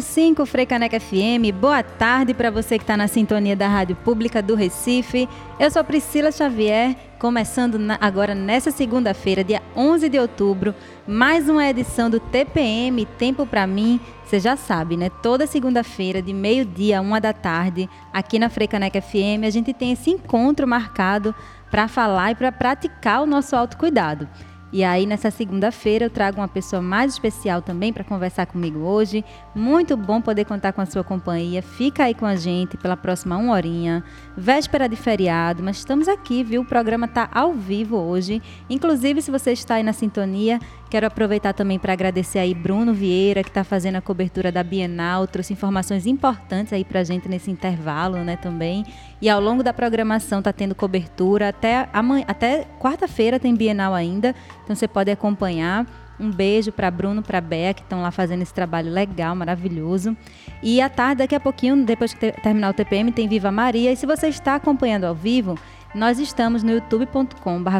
Cinco Freicaneca FM. Boa tarde para você que está na sintonia da Rádio Pública do Recife. Eu sou Priscila Xavier, começando na, agora nessa segunda-feira, dia 11 de outubro, mais uma edição do TPM Tempo para mim. Você já sabe, né? Toda segunda-feira, de meio-dia a uma da tarde, aqui na Freicaneca FM, a gente tem esse encontro marcado para falar e para praticar o nosso autocuidado. E aí, nessa segunda-feira, eu trago uma pessoa mais especial também para conversar comigo hoje. Muito bom poder contar com a sua companhia. Fica aí com a gente pela próxima uma horinha. Véspera de feriado, mas estamos aqui, viu? O programa está ao vivo hoje. Inclusive, se você está aí na sintonia, Quero aproveitar também para agradecer aí Bruno Vieira, que está fazendo a cobertura da Bienal, trouxe informações importantes aí para a gente nesse intervalo, né, também. E ao longo da programação está tendo cobertura até até quarta-feira tem Bienal ainda, então você pode acompanhar. Um beijo para Bruno, para Bea, que estão lá fazendo esse trabalho legal, maravilhoso. E à tarde, daqui a pouquinho, depois que terminar o TPM, tem Viva Maria. E se você está acompanhando ao vivo, nós estamos no youtube.com.br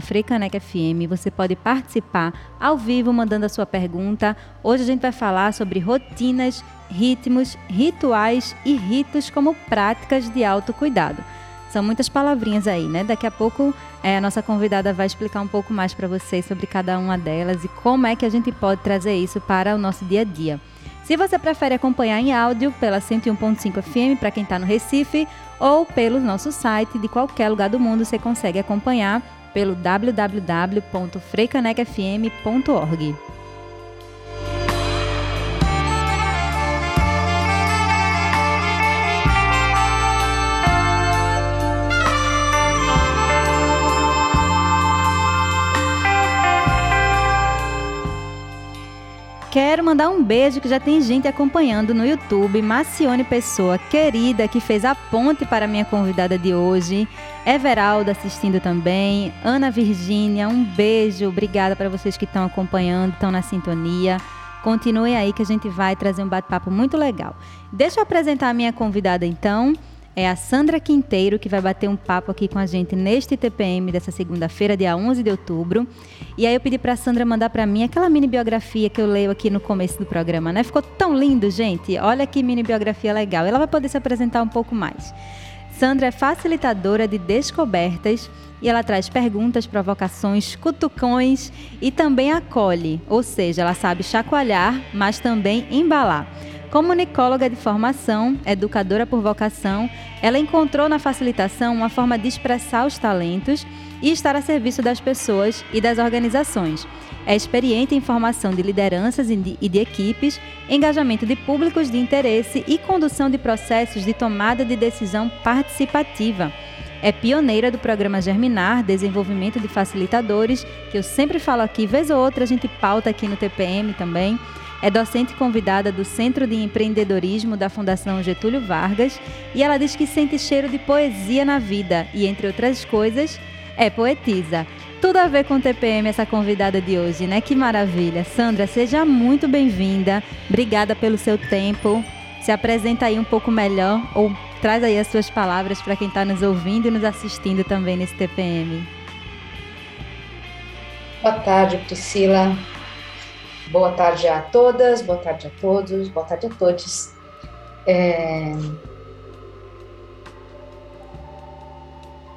FM. Você pode participar ao vivo mandando a sua pergunta. Hoje a gente vai falar sobre rotinas, ritmos, rituais e ritos como práticas de autocuidado. São muitas palavrinhas aí, né? Daqui a pouco é, a nossa convidada vai explicar um pouco mais para vocês sobre cada uma delas e como é que a gente pode trazer isso para o nosso dia a dia. Se você prefere acompanhar em áudio pela 101.5 FM para quem está no Recife ou pelo nosso site de qualquer lugar do mundo, você consegue acompanhar pelo www.freicanecfm.org. Quero mandar um beijo que já tem gente acompanhando no YouTube. Macione Pessoa, querida, que fez a ponte para minha convidada de hoje. Everaldo assistindo também. Ana Virgínia, um beijo. Obrigada para vocês que estão acompanhando, estão na sintonia. Continue aí que a gente vai trazer um bate-papo muito legal. Deixa eu apresentar a minha convidada então é a Sandra Quinteiro, que vai bater um papo aqui com a gente neste TPM dessa segunda-feira, dia 11 de outubro. E aí eu pedi para a Sandra mandar para mim aquela mini biografia que eu leio aqui no começo do programa, né? Ficou tão lindo, gente. Olha que mini biografia legal. Ela vai poder se apresentar um pouco mais. Sandra é facilitadora de descobertas e ela traz perguntas, provocações, cutucões e também acolhe, ou seja, ela sabe chacoalhar, mas também embalar. Comunicóloga de formação, educadora por vocação, ela encontrou na facilitação uma forma de expressar os talentos e estar a serviço das pessoas e das organizações. É experiente em formação de lideranças e de, e de equipes, engajamento de públicos de interesse e condução de processos de tomada de decisão participativa. É pioneira do programa Germinar, desenvolvimento de facilitadores, que eu sempre falo aqui, vez ou outra a gente pauta aqui no TPM também. É docente convidada do Centro de Empreendedorismo da Fundação Getúlio Vargas e ela diz que sente cheiro de poesia na vida e, entre outras coisas, é poetisa. Tudo a ver com o TPM, essa convidada de hoje, né? Que maravilha. Sandra, seja muito bem-vinda. Obrigada pelo seu tempo. Se apresenta aí um pouco melhor ou traz aí as suas palavras para quem está nos ouvindo e nos assistindo também nesse TPM. Boa tarde, Priscila. Boa tarde a todas, boa tarde a todos, boa tarde a todos. É...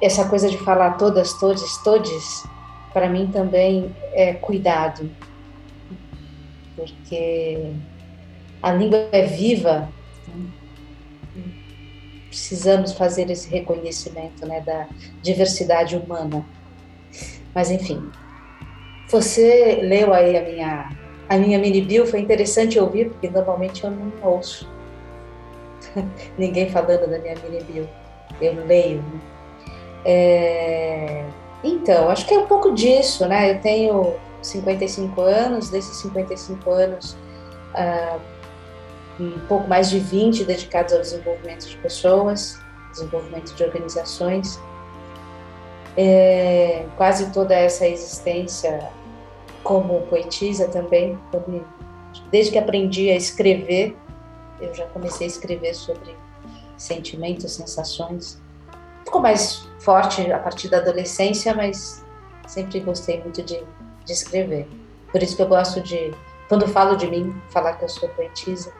Essa coisa de falar todas, todos, todes, para mim também é cuidado. porque a língua é viva. Né? Precisamos fazer esse reconhecimento né, da diversidade humana. Mas, enfim, você leu aí a minha, a minha mini bio, foi interessante ouvir, porque normalmente eu não ouço ninguém falando da minha mini bio. Eu leio. Né? É, então, acho que é um pouco disso, né? Eu tenho 55 anos, desses 55 anos, uh, um pouco mais de 20 dedicados ao desenvolvimento de pessoas, desenvolvimento de organizações. É, quase toda essa existência como poetisa também, desde que aprendi a escrever, eu já comecei a escrever sobre sentimentos, sensações. Ficou mais forte a partir da adolescência, mas sempre gostei muito de, de escrever. Por isso que eu gosto de, quando falo de mim, falar que eu sou poetisa,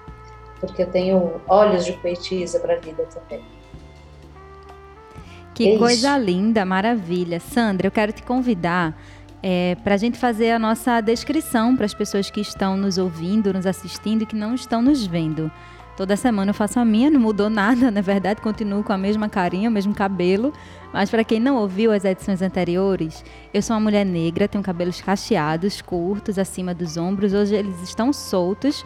porque eu tenho olhos de poetisa para a vida também. Que é coisa linda, maravilha. Sandra, eu quero te convidar é, para a gente fazer a nossa descrição para as pessoas que estão nos ouvindo, nos assistindo e que não estão nos vendo. Toda semana eu faço a minha, não mudou nada, na verdade, continuo com a mesma carinha, o mesmo cabelo. Mas para quem não ouviu as edições anteriores, eu sou uma mulher negra, tenho cabelos cacheados, curtos, acima dos ombros. Hoje eles estão soltos.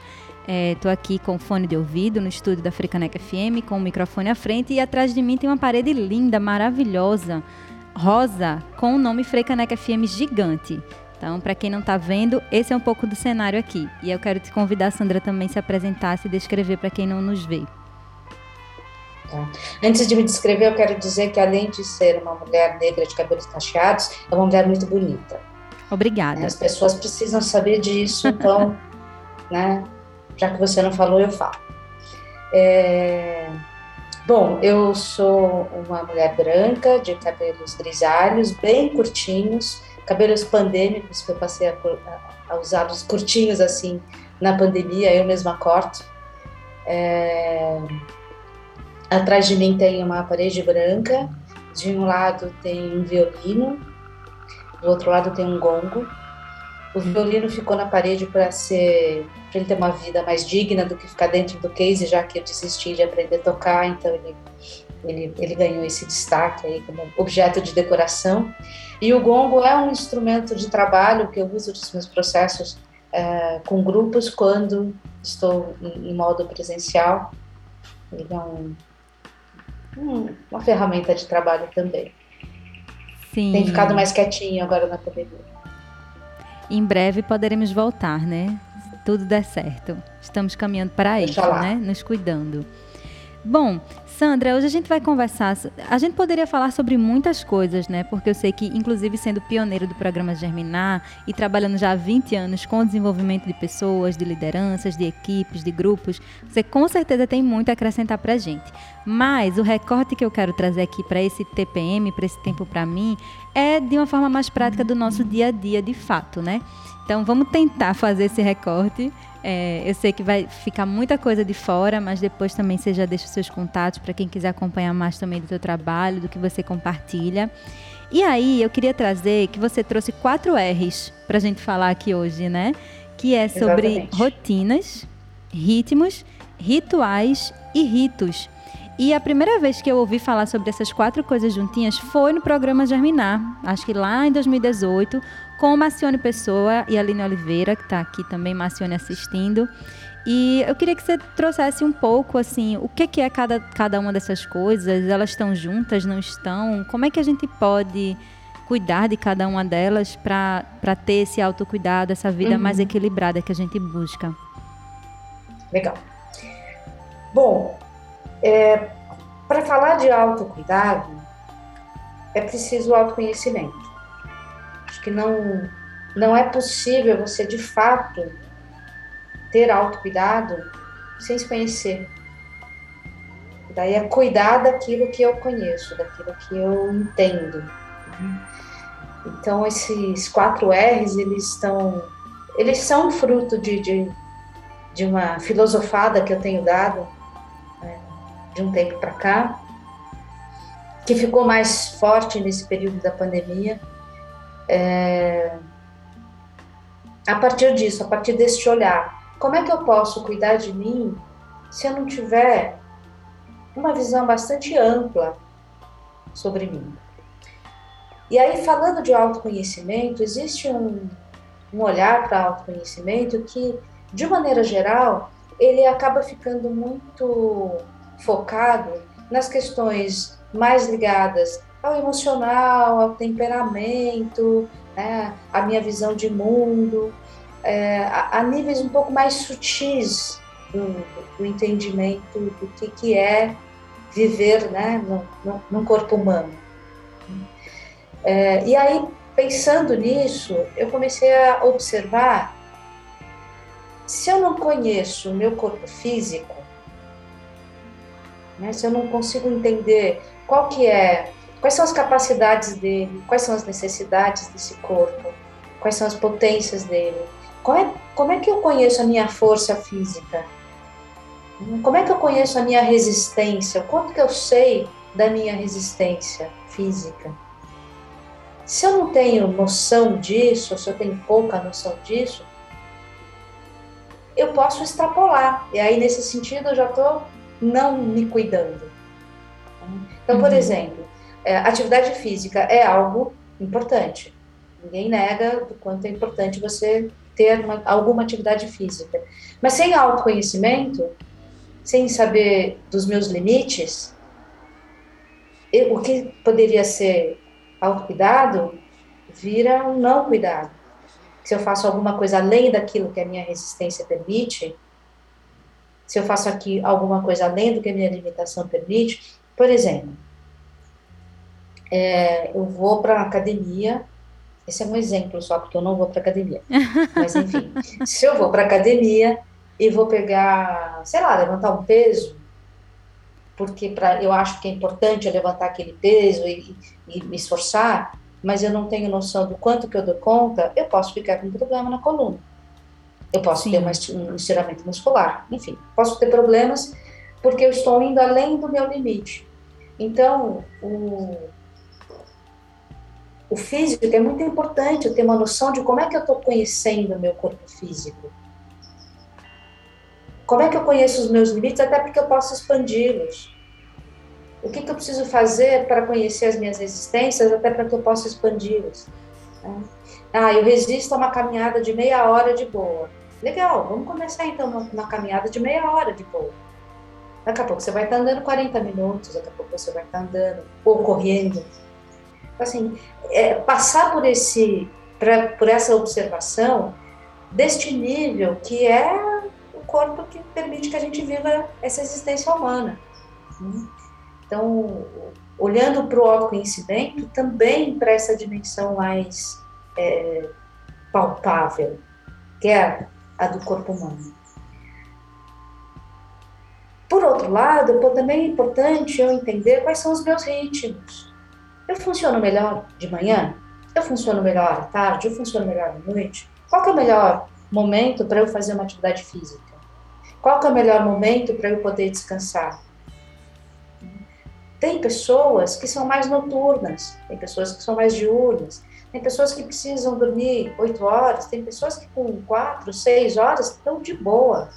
Estou é, aqui com fone de ouvido no estúdio da Africaneca FM, com o microfone à frente e atrás de mim tem uma parede linda, maravilhosa, rosa, com o nome Freicaneca FM gigante. Então, para quem não está vendo, esse é um pouco do cenário aqui. E eu quero te convidar, Sandra, também se apresentar, se descrever para quem não nos vê. Tá. Antes de me descrever, eu quero dizer que além de ser uma mulher negra de cabelos cacheados, é uma mulher muito bonita. Obrigada. As pessoas precisam saber disso, então, né? Já que você não falou, eu falo. É... Bom, eu sou uma mulher branca, de cabelos grisalhos, bem curtinhos, cabelos pandêmicos, que eu passei a, a, usar os curtinhos assim na pandemia, eu mesma corto. É... Atrás de mim tem uma parede branca, de um lado tem um violino, do outro lado tem um gongo. O violino ficou na parede para ser para ele ter uma vida mais digna do que ficar dentro do case, já que eu desisti de aprender a tocar, então ele ele, ele ganhou esse destaque aí como objeto de decoração. E o gongo é um instrumento de trabalho que eu uso nos meus processos é, com grupos quando estou em, em, modo presencial. Ele é um, um, uma ferramenta de trabalho também. Sim. Tem ficado mais quietinho agora na pandemia. Em breve poderemos voltar, né? Tudo der certo. Estamos caminhando para isso, né? Nos cuidando. Bom, Sandra, hoje a gente vai conversar. A gente poderia falar sobre muitas coisas, né? Porque eu sei que, inclusive, sendo pioneiro do programa Germinar e trabalhando já há 20 anos com o desenvolvimento de pessoas, de lideranças, de equipes, de grupos, você com certeza tem muito a acrescentar para a gente. Mas o recorte que eu quero trazer aqui para esse TPM, para esse tempo para mim, é de uma forma mais prática do nosso dia a dia, de fato, né? Então vamos tentar fazer esse recorte é, eu sei que vai ficar muita coisa de fora, mas depois também você já deixa os seus contatos para quem quiser acompanhar mais também do seu trabalho, do que você compartilha. E aí, eu queria trazer que você trouxe quatro R's para a gente falar aqui hoje, né? Que é sobre Exatamente. rotinas, ritmos, rituais e ritos. E a primeira vez que eu ouvi falar sobre essas quatro coisas juntinhas foi no programa Germinar, acho que lá em 2018, com Macione Pessoa e Aline Oliveira, que está aqui também, Macione assistindo. E eu queria que você trouxesse um pouco, assim, o que, que é cada, cada uma dessas coisas? Elas estão juntas, não estão? Como é que a gente pode cuidar de cada uma delas para ter esse autocuidado, essa vida uhum. mais equilibrada que a gente busca? Legal. Bom, é, para falar de autocuidado, é preciso autoconhecimento que não, não é possível você, de fato, ter autocuidado sem se conhecer. Daí é cuidar daquilo que eu conheço, daquilo que eu entendo. Então, esses quatro R's, eles estão... Eles são fruto de, de, de uma filosofada que eu tenho dado de um tempo para cá, que ficou mais forte nesse período da pandemia, é... a partir disso, a partir deste olhar, como é que eu posso cuidar de mim se eu não tiver uma visão bastante ampla sobre mim? E aí, falando de autoconhecimento, existe um, um olhar para autoconhecimento que, de maneira geral, ele acaba ficando muito focado nas questões mais ligadas ao emocional, ao temperamento, né, a minha visão de mundo, é, a, a, níveis um pouco mais sutis do, do entendimento do que, que é viver né, no, no, num corpo humano. É, e aí, pensando nisso, eu comecei a observar se eu não conheço o meu corpo físico, né, se eu não consigo entender qual que é, quais são as capacidades dele, quais são as necessidades desse corpo, quais são as potências dele, é, como é que eu conheço a minha força física? Como é que eu conheço a minha resistência? Quanto que eu sei da minha resistência física? Se eu não tenho noção disso, se eu tenho pouca noção disso, eu posso extrapolar. E aí, nesse sentido, eu já estou não me cuidando. Então, por uhum. exemplo, é, atividade física é algo importante. Ninguém nega o quanto é importante você ter uma, alguma atividade física. Mas sem autoconhecimento, sem saber dos meus limites, eu, o que poderia ser autocuidado vira um não cuidado. Se eu faço alguma coisa além daquilo que a minha resistência permite, se eu faço aqui alguma coisa além do que a minha limitação permite, por exemplo, é, eu vou para a academia, esse é um exemplo só, porque eu não vou para academia, mas enfim, se eu vou para academia e vou pegar, sei lá, levantar um peso, porque pra, eu acho que é importante eu levantar aquele peso e, e me esforçar, mas eu não tenho noção do quanto que eu dou conta, eu posso ficar com um problema na coluna. Eu posso Sim. ter um estiramento muscular, enfim, posso ter problemas porque eu estou indo além do meu limite. Então, o, o físico é muito importante, eu ter uma noção de como é que eu estou conhecendo o meu corpo físico. Como é que eu conheço os meus limites, até porque eu posso expandi-los. O que, que, eu preciso fazer para conhecer as minhas resistências, até para que eu possa expandi-las. Né? Ah, eu resisto a uma caminhada de meia hora de boa. Legal, vamos começar então uma, caminhada de meia hora de boa. Daqui a pouco você vai estar andando 40 minutos, daqui a pouco você vai estar andando ou correndo. Assim, é, passar por esse, pra, por essa observação deste nível que é corpo que permite que a gente viva essa existência humana. Então, olhando para o autoconhecimento, também para essa dimensão mais é, palpável, que é a do corpo humano. Por outro lado, também é importante eu entender quais são os meus ritmos. Eu funciono melhor de manhã? Eu funciono melhor à tarde? Eu funciono melhor à noite? Qual é o melhor momento para eu fazer uma atividade física? Qual é o melhor momento para eu poder descansar? Tem pessoas que são mais noturnas, tem pessoas que são mais diurnas, tem pessoas que precisam dormir oito horas, tem pessoas que com quatro, seis horas estão de boa.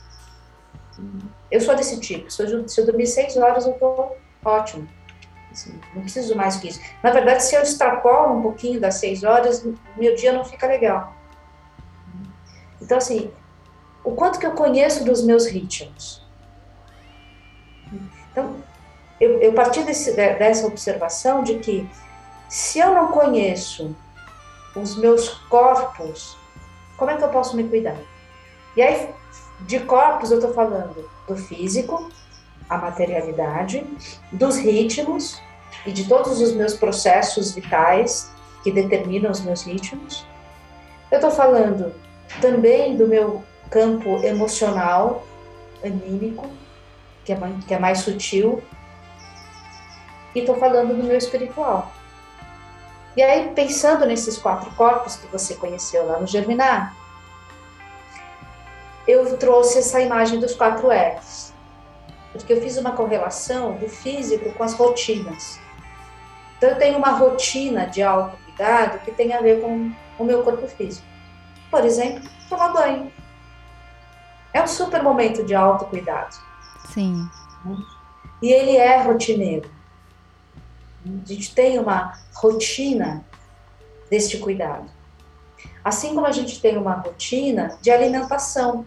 Eu sou desse tipo, se eu, se eu dormir seis horas eu estou ótimo. Assim, não preciso mais que isso. Na verdade, se eu extrapolo um pouquinho das seis horas, meu dia não fica legal. Então, assim, o quanto que eu conheço dos meus ritmos. Então, eu, eu parti desse, dessa observação de que se eu não conheço os meus corpos, como é que eu posso me cuidar? E aí, de corpos, eu estou falando do físico, a materialidade, dos ritmos e de todos os meus processos vitais que determinam os meus ritmos. Eu estou falando também do meu campo emocional, anímico, que é, mais, que é mais sutil, e estou falando do meu espiritual. E aí, pensando nesses quatro corpos que você conheceu lá no Germinar, eu trouxe essa imagem dos quatro R's, porque eu fiz uma correlação do físico com as rotinas. Então, eu tenho uma rotina de autocuidado que tem a ver com o meu corpo físico. por exemplo, tomar banho. É um super momento de autocuidado. Sim. E ele é rotineiro. A gente tem uma rotina deste cuidado. Assim como a gente tem uma rotina de alimentação.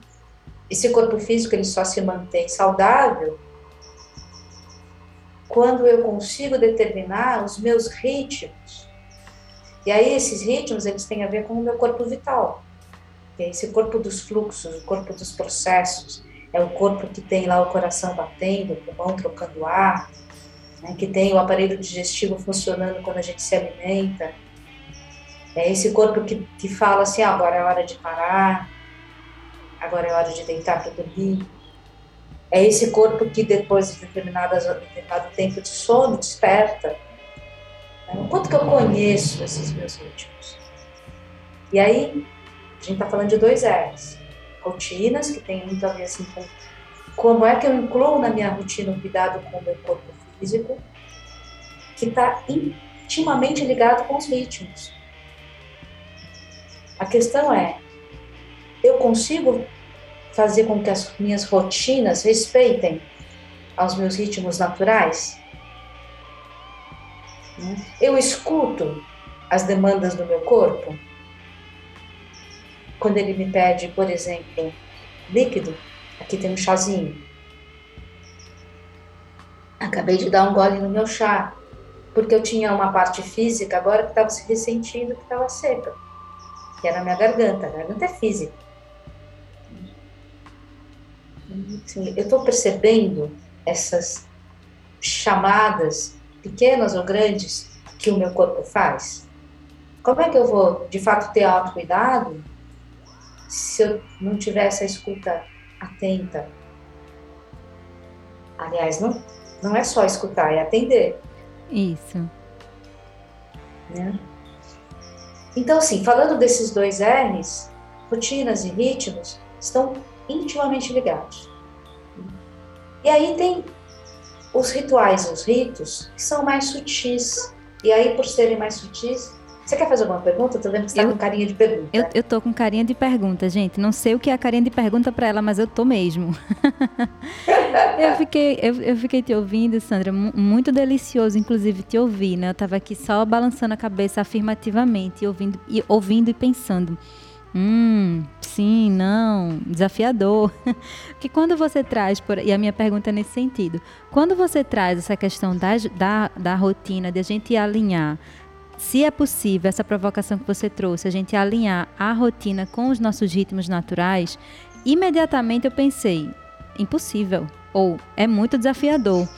Esse corpo físico ele só se mantém saudável quando eu consigo determinar os meus ritmos. E aí esses ritmos eles têm a ver com o meu corpo vital. Esse corpo dos fluxos, o corpo dos processos, é o corpo que tem lá o coração batendo, o pulmão trocando ar, né, que tem o aparelho digestivo funcionando quando a gente se alimenta, é esse corpo que, que fala assim: ah, agora é hora de parar, agora é hora de deitar para dormir. É esse corpo que depois de determinadas, determinado tempo de sono desperta. Né? O quanto que eu conheço esses meus ritmos. E aí, a gente está falando de dois R's. Rotinas, que tem muito a ver assim com como é que eu incluo na minha rotina o cuidado com o meu corpo físico, que está intimamente ligado com os ritmos. A questão é, eu consigo fazer com que as minhas rotinas respeitem aos meus ritmos naturais? Eu escuto as demandas do meu corpo? Quando ele me pede, por exemplo, líquido, aqui tem um chazinho. Acabei de dar um gole no meu chá, porque eu tinha uma parte física agora que estava se ressentindo, que estava seca que é na minha garganta. A garganta é física. Assim, eu estou percebendo essas chamadas, pequenas ou grandes, que o meu corpo faz. Como é que eu vou, de fato, ter autocuidado se eu não tiver essa escuta atenta? Aliás, não, não é só escutar, é atender. Isso. Né? Então, assim, falando desses dois R's, rotinas e ritmos estão intimamente ligados. E aí tem os rituais, os ritos, que são mais sutis. E aí, por serem mais sutis, você quer fazer alguma pergunta? Tô vendo que você tá eu, com carinha de pergunta. Eu, eu tô com carinha de pergunta, gente. Não sei o que é a carinha de pergunta para ela, mas eu tô mesmo. eu, fiquei, eu, eu, fiquei te ouvindo, Sandra, muito delicioso, inclusive, te ouvir, né? Eu tava aqui só balançando a cabeça afirmativamente, ouvindo e, ouvindo e pensando. Hum, sim, não, desafiador. que quando você traz, por, e a minha pergunta é nesse sentido, quando você traz essa questão da, da, da rotina, de a gente alinhar se é possível essa provocação que você trouxe, a gente alinhar a rotina com os nossos ritmos naturais, imediatamente eu pensei, impossível, ou é muito desafiador.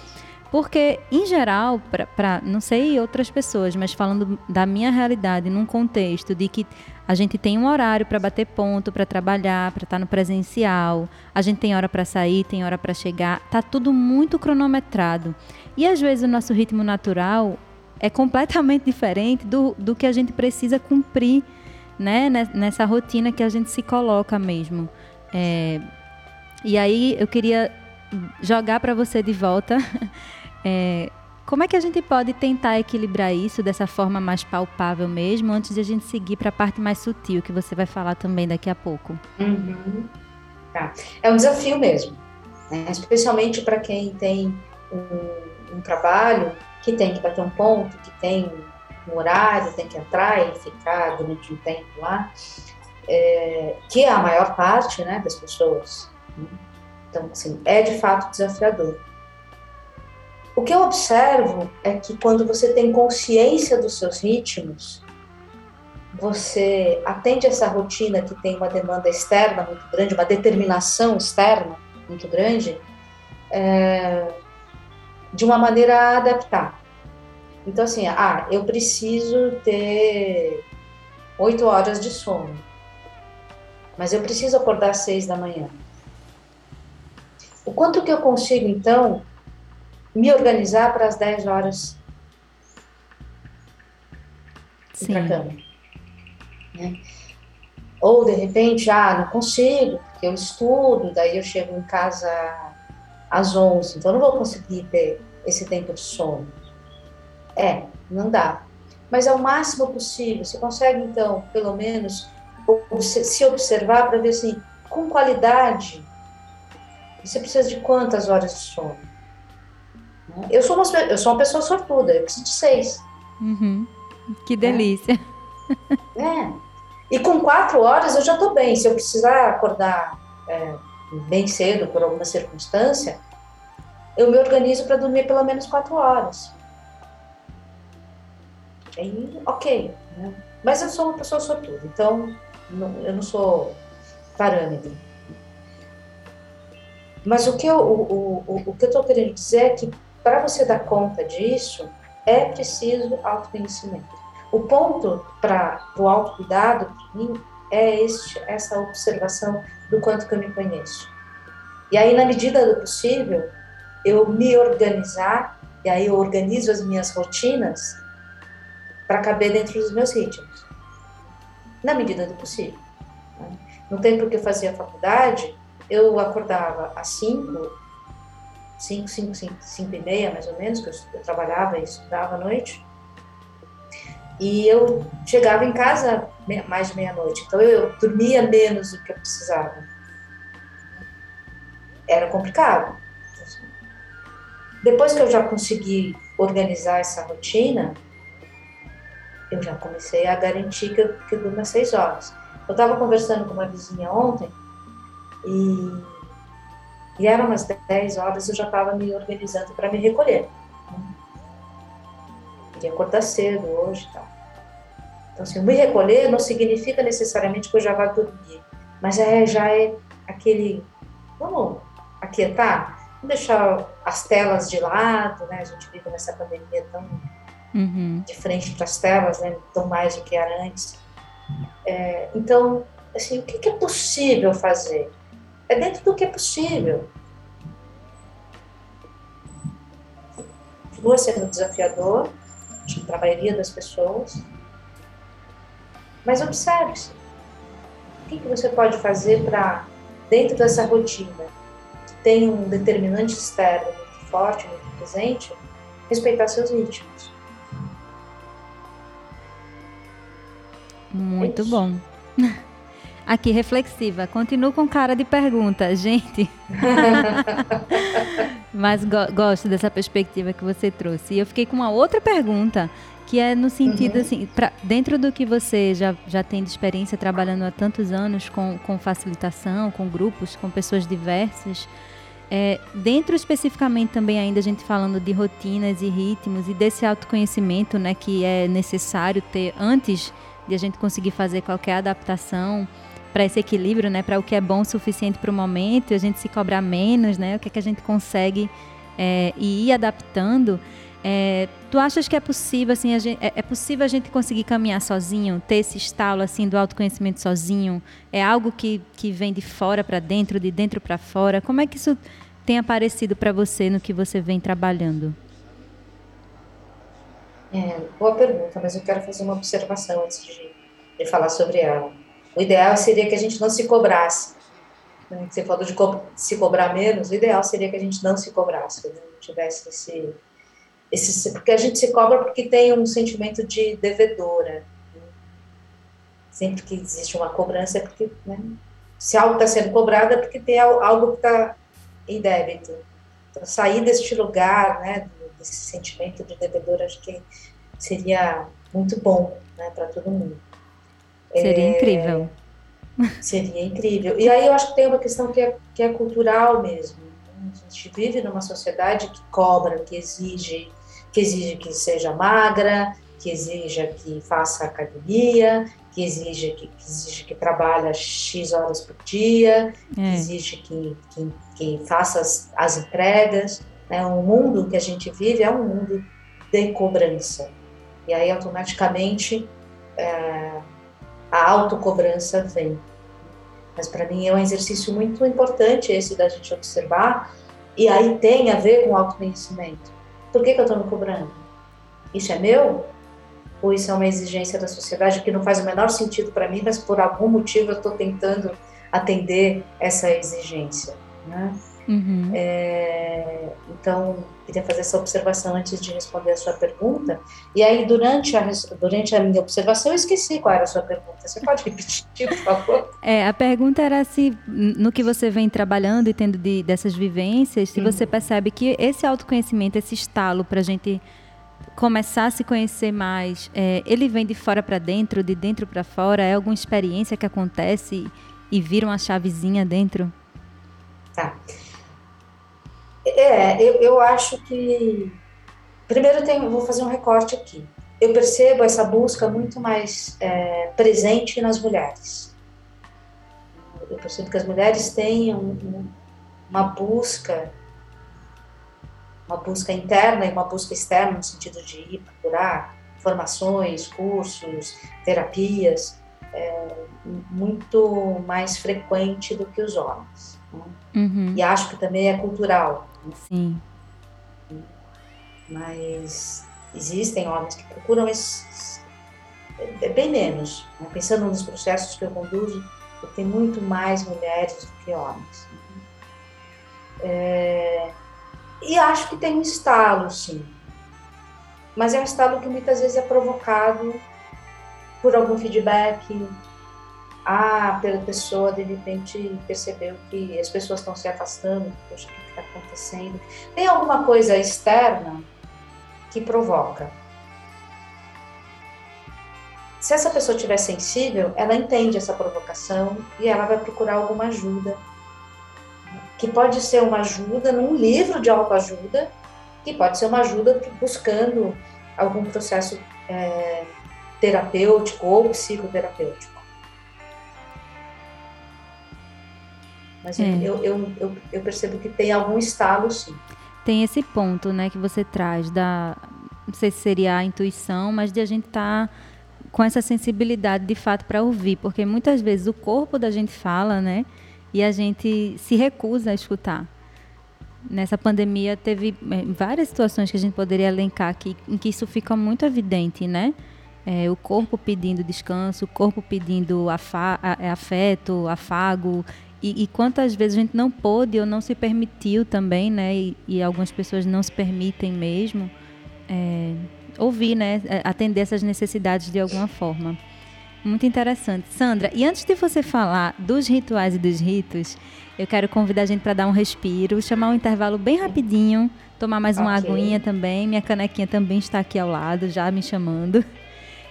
Porque, em geral, para não sei outras pessoas, mas falando da minha realidade, num contexto de que a gente tem um horário para bater ponto, para trabalhar, para estar tá no presencial, a gente tem hora para sair, tem hora para chegar, tá tudo muito cronometrado. E às vezes o nosso ritmo natural é completamente diferente do, do que a gente precisa cumprir né, nessa rotina que a gente se coloca mesmo. É, e aí eu queria jogar para você de volta. É, como é que a gente pode tentar equilibrar isso dessa forma mais palpável mesmo, antes de a gente seguir para a parte mais sutil, que você vai falar também daqui a pouco? Uhum. Tá. É um desafio mesmo, né? especialmente para quem tem um, um trabalho que tem que bater um ponto, que tem um horário, tem que entrar e ficar durante um tempo lá, é, que é a maior parte né, das pessoas. Né? Então, assim, é de fato desafiador. O que eu observo é que quando você tem consciência dos seus ritmos, você atende essa rotina que tem uma demanda externa muito grande, uma determinação externa muito grande, é, de uma maneira a adaptar. Então, assim, ah, eu preciso ter oito horas de sono, mas eu preciso acordar às seis da manhã. O quanto que eu consigo, então, me organizar para as dez horas ir para cama? Né? Ou, de repente, ah, não consigo, porque eu estudo, daí eu chego em casa às 11, então eu não vou conseguir ter esse tempo de sono. É, não dá. Mas é o máximo possível. Você consegue, então, pelo menos se observar para ver assim, com qualidade, você precisa de quantas horas de sono? Né? Eu sou uma, eu sou uma pessoa sortuda, eu preciso de seis. Uhum. Que delícia. É. é. E com quatro horas eu já estou bem. Se eu precisar acordar é, bem cedo por alguma circunstância, eu me organizo para dormir pelo menos quatro horas. Ok. Né? Mas eu sou uma pessoa sortuda, então não, eu não sou parâmetro. Mas o que eu o, o, o que estou querendo dizer é que para você dar conta disso é preciso autoconhecimento. O ponto para o autocuidado, para mim, é este, essa observação do quanto que eu me conheço. E aí, na medida do possível, eu me organizar, e aí eu organizo as minhas rotinas para caber dentro dos meus ritmos, na medida do possível. Né? No tempo que eu fazia a faculdade, eu acordava às 5, 5, 5, 5, 5 e meia, mais ou menos, que eu, eu trabalhava e estudava à noite, e eu chegava em casa mais de meia-noite, então eu dormia menos do que eu precisava. Era complicado. Depois que eu já consegui organizar essa rotina, eu já comecei a garantir que eu, que eu durmo às seis horas. Eu estava conversando com uma vizinha ontem e, e eram umas 10 horas eu já estava me organizando para me recolher. Queria acordar cedo hoje e tal. Então, assim, me recolher não significa necessariamente que eu já vá dormir, mas é, já é aquele, vamos aquietar, vamos deixar as telas de lado, né? A gente vive nessa pandemia tão uhum. de frente para as telas, né? Tão mais do que era antes. É, então, assim, o que, que é possível fazer? É dentro do que é possível. Continua sendo desafiador, para a maioria das pessoas, mas observe-se. O que, que você pode fazer para, dentro dessa rotina, que tem um determinante externo muito forte, muito presente, respeitar seus ritmos? Muito é bom. Aqui, reflexiva. Continuo com cara de pergunta, gente. Mas go gosto dessa perspectiva que você trouxe. E eu fiquei com uma outra pergunta que é no sentido uhum. assim, pra, dentro do que você já, já tem de experiência trabalhando há tantos anos com, com facilitação, com grupos, com pessoas diversas, é, dentro especificamente também ainda a gente falando de rotinas e ritmos e desse autoconhecimento né, que é necessário ter antes de a gente conseguir fazer qualquer adaptação para esse equilíbrio, né, para o que é bom o suficiente para o momento e a gente se cobrar menos, né, o que, é que a gente consegue é, ir adaptando. É, tu achas que é possível assim, gente, é, é, possível a gente conseguir caminhar sozinho, ter esse estalo assim do autoconhecimento sozinho? É algo que, que vem de fora para dentro, de dentro para fora? Como é que isso tem aparecido para você no que você vem trabalhando? É, boa pergunta, mas eu quero fazer uma observação antes de, de falar sobre ela. O ideal seria que a gente não se cobrasse. Né? Você falou de co se cobrar menos, o ideal seria que a gente não se cobrasse, que não tivesse esse esse, porque a gente se cobra porque tem um sentimento de devedora. Né? Sempre que existe uma cobrança é porque, né? se algo está sendo cobrado é porque tem algo que está em débito. Então, sair deste lugar, né, desse sentimento de devedor, acho que seria muito bom né, para todo mundo. Seria é, incrível. Seria incrível. E aí eu acho que tem uma questão que é, que é cultural mesmo. A gente vive numa sociedade que cobra, que exige, que exige que seja magra, que exija que faça academia, que exige que, que, exige que trabalhe X horas por dia, é. que exige que, que, que faça as, as entregas. Né? O mundo que a gente vive é um mundo de cobrança. E aí, automaticamente, é, a autocobrança vem. Mas para mim é um exercício muito importante esse da gente observar, e aí tem a ver com autoconhecimento por que, que eu estou me cobrando? Isso é meu? Ou isso é uma exigência da sociedade que não faz o menor sentido para mim, mas por algum motivo eu estou tentando atender essa exigência? Né? Uhum. É, Então, queria fazer essa observação antes de responder a sua pergunta. E aí, durante a, durante a minha observação, eu esqueci qual era a sua pergunta. Você pode repetir, por favor? É, a pergunta era se, no que você vem trabalhando e tendo de, dessas vivências, se uhum. você percebe que esse autoconhecimento, esse estalo para a gente começar a se conhecer mais, é, ele vem de fora para dentro, de dentro para fora? É alguma experiência que acontece e vira uma chavezinha dentro? Tá. É, eu, eu acho que. Primeiro, tenho, vou fazer um recorte aqui. Eu percebo essa busca muito mais é, presente nas mulheres. Eu percebo que as mulheres têm um, um, uma busca, uma busca interna e uma busca externa, no sentido de ir procurar formações, cursos, terapias, é, muito mais frequente do que os homens. Né? Uhum. E acho que também é cultural. Sim. Mas existem homens que procuram, mas é bem menos. Né? Pensando nos processos que eu conduzo, tem muito mais mulheres do que homens. É... E acho que tem um estalo, sim. Mas é um estalo que muitas vezes é provocado por algum feedback, ah, pela pessoa de repente percebeu que as pessoas estão se afastando, poxa, que está acontecendo? Tem alguma coisa externa que provoca. Se essa pessoa estiver sensível, ela entende essa provocação e ela vai procurar alguma ajuda. Que pode ser uma ajuda num livro de autoajuda, que pode ser uma ajuda buscando algum processo é, terapêutico ou psicoterapêutico. Mas é. eu, eu, eu, eu, percebo que tem algum estalo, sim. Tem esse ponto, né, que você traz da. Não sei se seria a intuição, mas de a gente estar tá com essa sensibilidade de fato para ouvir, porque muitas vezes o corpo da gente fala, né, e a gente se recusa a escutar. Nessa pandemia teve é, várias situações que a gente poderia elencar aqui em que isso fica muito evidente, né? É, o corpo pedindo descanso, o corpo pedindo é, afeto, afago, e, e, quantas vezes a gente não pôde ou não se permitiu também, né? E, e algumas pessoas não se permitem mesmo é, ouvir, né? É, atender essas necessidades de alguma forma. Muito interessante. Sandra, e antes de você falar dos rituais e dos ritos, eu quero convidar a gente para dar um respiro, chamar um intervalo bem rapidinho, tomar mais uma okay. aguinha também. Minha canequinha também está aqui ao lado, já me chamando.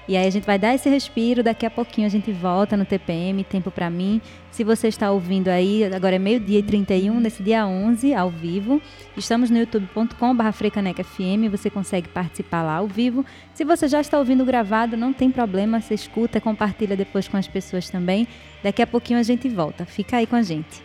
E aí a gente vai dar esse respiro, daqui a pouquinho a gente volta no TPM, Tempo para mim. Se você está ouvindo aí, agora é meio-dia e 31, nesse dia 11, ao vivo. Estamos no youtube.com.br você consegue participar lá ao vivo. Se você já está ouvindo gravado, não tem problema, você escuta, compartilha depois com as pessoas também. Daqui a pouquinho a gente volta. Fica aí com a gente.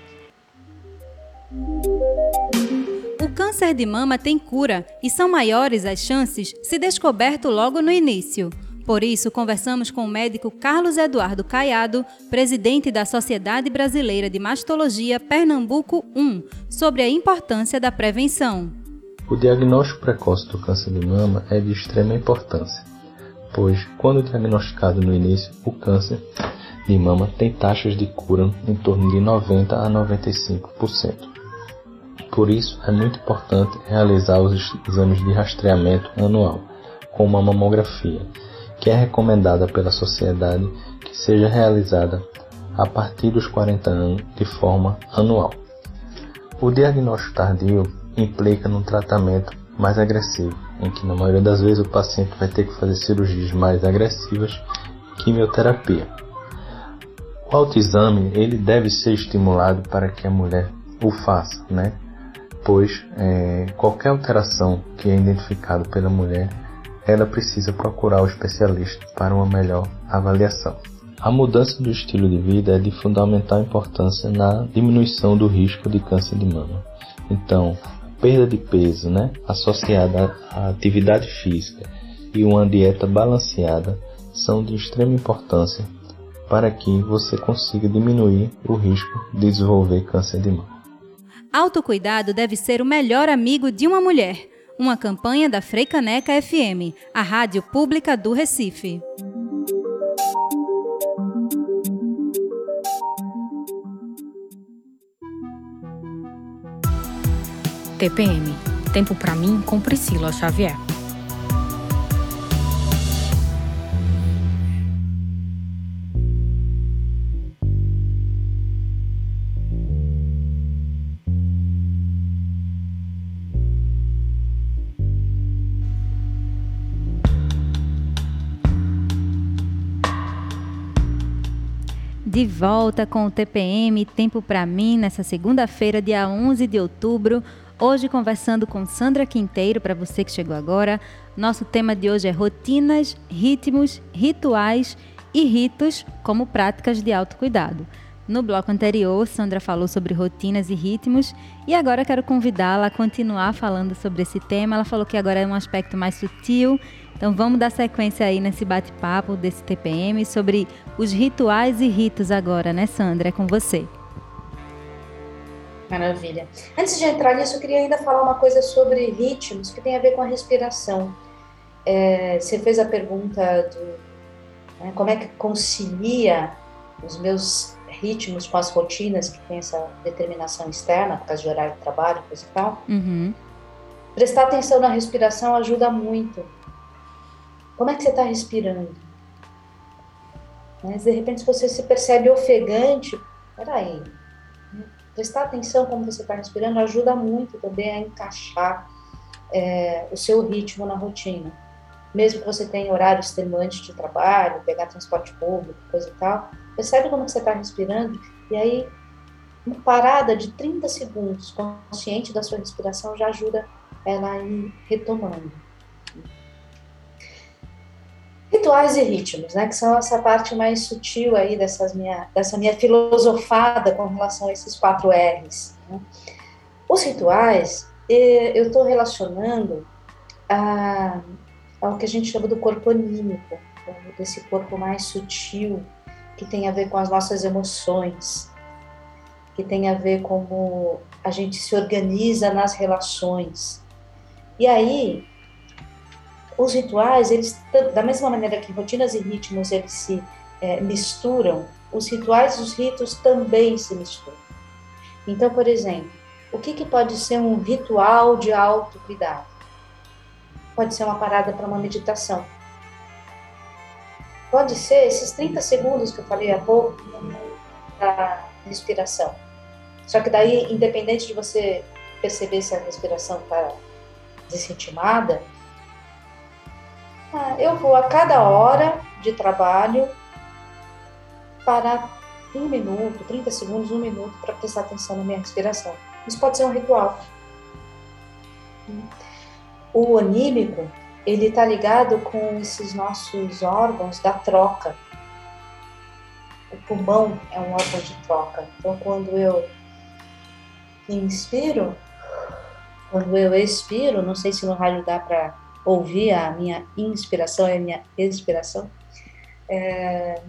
O câncer de mama tem cura e são maiores as chances se descoberto logo no início. Por isso, conversamos com o médico Carlos Eduardo Caiado, presidente da Sociedade Brasileira de Mastologia Pernambuco 1, sobre a importância da prevenção. O diagnóstico precoce do câncer de mama é de extrema importância, pois, quando diagnosticado no início, o câncer de mama tem taxas de cura em torno de 90 a 95%. Por isso, é muito importante realizar os exames de rastreamento anual, como a mamografia, que é recomendada pela sociedade que seja realizada a partir dos 40 anos de forma anual. O diagnóstico tardio implica num tratamento mais agressivo, em que na maioria das vezes o paciente vai ter que fazer cirurgias mais agressivas quimioterapia. O autoexame ele deve ser estimulado para que a mulher o faça, né? pois é, qualquer alteração que é identificada pela mulher ela precisa procurar o especialista para uma melhor avaliação. A mudança do estilo de vida é de fundamental importância na diminuição do risco de câncer de mama. Então, perda de peso, né, associada à atividade física e uma dieta balanceada são de extrema importância para que você consiga diminuir o risco de desenvolver câncer de mama. Autocuidado deve ser o melhor amigo de uma mulher. Uma campanha da Freicaneca FM, a rádio pública do Recife. TPM Tempo para mim com Priscila Xavier. De volta com o TPM Tempo para mim nessa segunda-feira, dia 11 de outubro. Hoje conversando com Sandra Quinteiro, para você que chegou agora. Nosso tema de hoje é rotinas, ritmos, rituais e ritos como práticas de autocuidado. No bloco anterior, Sandra falou sobre rotinas e ritmos e agora quero convidá-la a continuar falando sobre esse tema. Ela falou que agora é um aspecto mais sutil então vamos dar sequência aí nesse bate-papo desse TPM sobre os rituais e ritos agora, né, Sandra? É com você. Maravilha. Antes de entrar nisso, eu queria ainda falar uma coisa sobre ritmos que tem a ver com a respiração. É, você fez a pergunta do né, como é que concilia os meus ritmos com as rotinas que tem essa determinação externa, por causa de horário de trabalho, coisa e tal. Uhum. Prestar atenção na respiração ajuda muito como é que você está respirando? Mas de repente, se você se percebe ofegante, peraí, né? prestar atenção como você está respirando ajuda muito também a encaixar é, o seu ritmo na rotina. Mesmo que você tenha horários extenuantes de trabalho, pegar transporte público, coisa e tal, percebe como você está respirando e aí uma parada de 30 segundos consciente da sua respiração já ajuda ela a ir retomando rituais e ritmos, né, que são essa parte mais sutil aí dessas minha, dessa minha filosofada com relação a esses quatro R's. Né. Os rituais, eu estou relacionando a, ao que a gente chama do corpo anímico, desse corpo mais sutil, que tem a ver com as nossas emoções, que tem a ver com como a gente se organiza nas relações. E aí, os rituais, eles da mesma maneira que rotinas e ritmos eles se é, misturam, os rituais e os ritos também se misturam. Então, por exemplo, o que, que pode ser um ritual de autocuidado? Pode ser uma parada para uma meditação. Pode ser esses 30 segundos que eu falei há pouco da respiração. Só que daí, independente de você perceber se a respiração está desritimada, ah, eu vou a cada hora de trabalho parar um minuto, 30 segundos, um minuto para prestar atenção na minha respiração. Isso pode ser um ritual. O anímico, ele está ligado com esses nossos órgãos da troca. O pulmão é um órgão de troca. Então, quando eu inspiro, quando eu expiro, não sei se no rádio dá para ouvir a minha inspiração e a minha expiração, é,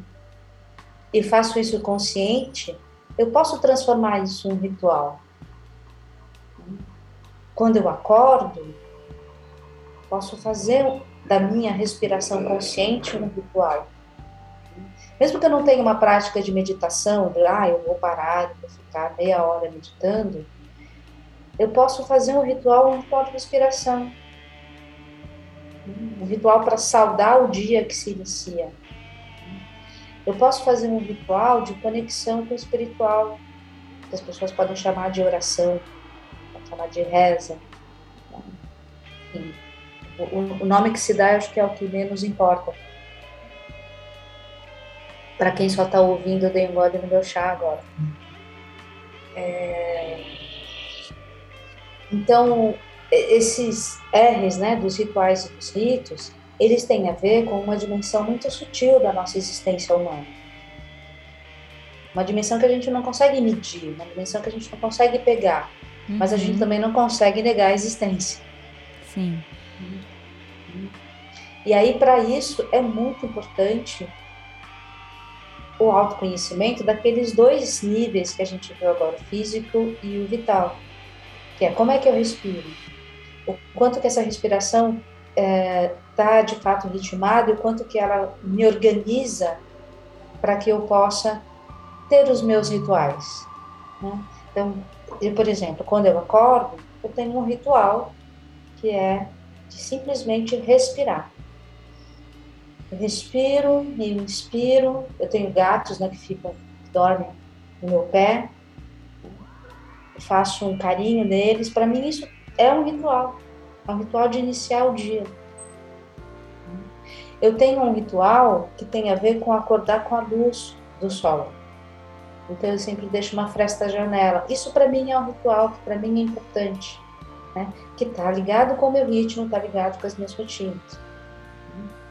e faço isso consciente, eu posso transformar isso em ritual. Quando eu acordo, posso fazer da minha respiração consciente um ritual. Mesmo que eu não tenha uma prática de meditação, de ah, eu vou parar, vou ficar meia hora meditando, eu posso fazer um ritual, um ritual de respiração um ritual para saudar o dia que se inicia. Eu posso fazer um ritual de conexão com o espiritual, que as pessoas podem chamar de oração, podem chamar de reza. Enfim, o, nome que se dá, acho que é o que menos importa. Para quem só está ouvindo, eu dei um gole no meu chá agora. É... Então, esses R's, né, dos rituais e dos ritos, eles têm a ver com uma dimensão muito sutil da nossa existência humana. Uma dimensão que a gente não consegue medir, uma dimensão que a gente não consegue pegar, uhum. mas a gente uhum. também não consegue negar a existência. Sim. E aí, para isso, é muito importante o autoconhecimento daqueles dois níveis que a gente viu agora, o físico e o vital. Que é como é que eu respiro? o quanto que essa respiração está é, tá, de fato ritmada e o quanto que ela me organiza para que eu possa ter os meus rituais. Né? Então, por exemplo, quando eu acordo, eu tenho um ritual que é de simplesmente respirar. Eu respiro, me inspiro. Eu tenho gatos né, que ficam, que dormem no meu pé. Eu faço um carinho neles. Para mim, isso é um ritual. É um ritual de iniciar o dia. Eu tenho um ritual que tem a ver com acordar com a luz do sol. Então eu sempre deixo uma fresta janela. Isso para mim é um ritual que para mim é importante, né? Que tá ligado com o meu ritmo, tá ligado com as minhas rotinas.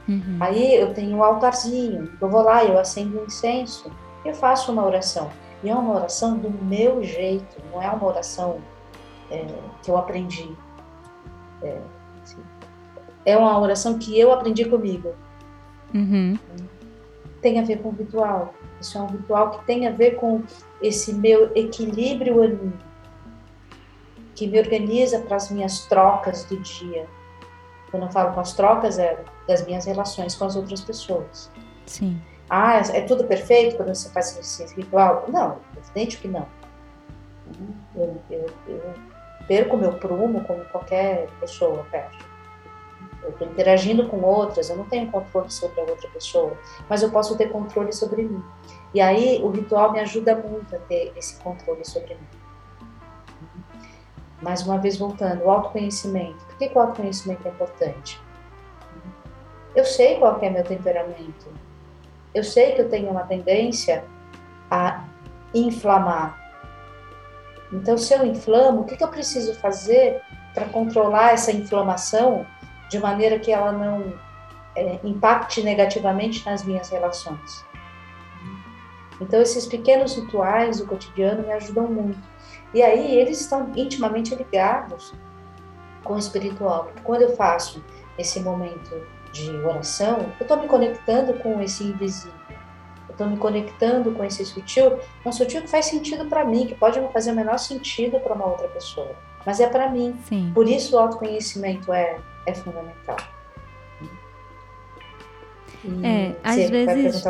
Uhum. Aí eu tenho um altarzinho, eu vou lá, eu acendo um incenso, eu faço uma oração. E é uma oração do meu jeito, não é uma oração é, que eu aprendi. É, assim, é, uma oração que eu aprendi comigo. Uhum. Tem a ver com o ritual. Isso é um ritual que tem a ver com esse meu equilíbrio anímico, que me organiza para as minhas trocas do dia. Quando eu falo com as trocas, é das minhas relações com as outras pessoas. Sim. Ah, é tudo perfeito quando você faz esse ritual? Não, evidente que não. Eu, eu, eu perco meu prumo como qualquer pessoa perto eu estou interagindo com outras, eu não tenho controle sobre a outra pessoa, mas eu posso ter controle sobre mim. E aí o ritual me ajuda muito a ter esse controle sobre mim. Mais uma vez voltando, o autoconhecimento. Por que, que o autoconhecimento é importante? Eu sei qual é meu temperamento. Eu sei que eu tenho uma tendência a inflamar. Então, se eu inflamo, o que, que eu preciso fazer para controlar essa inflamação de maneira que ela não é, impacte negativamente nas minhas relações. Então, esses pequenos rituais do cotidiano me ajudam muito. E aí, eles estão intimamente ligados com o espiritual. Porque quando eu faço esse momento de oração, eu estou me conectando com esse invisível. Eu estou me conectando com esse sutil, um sutil que faz sentido para mim, que pode não fazer o menor sentido para uma outra pessoa. Mas é para mim. Sim. Por isso o autoconhecimento é é fundamental. é, às vezes,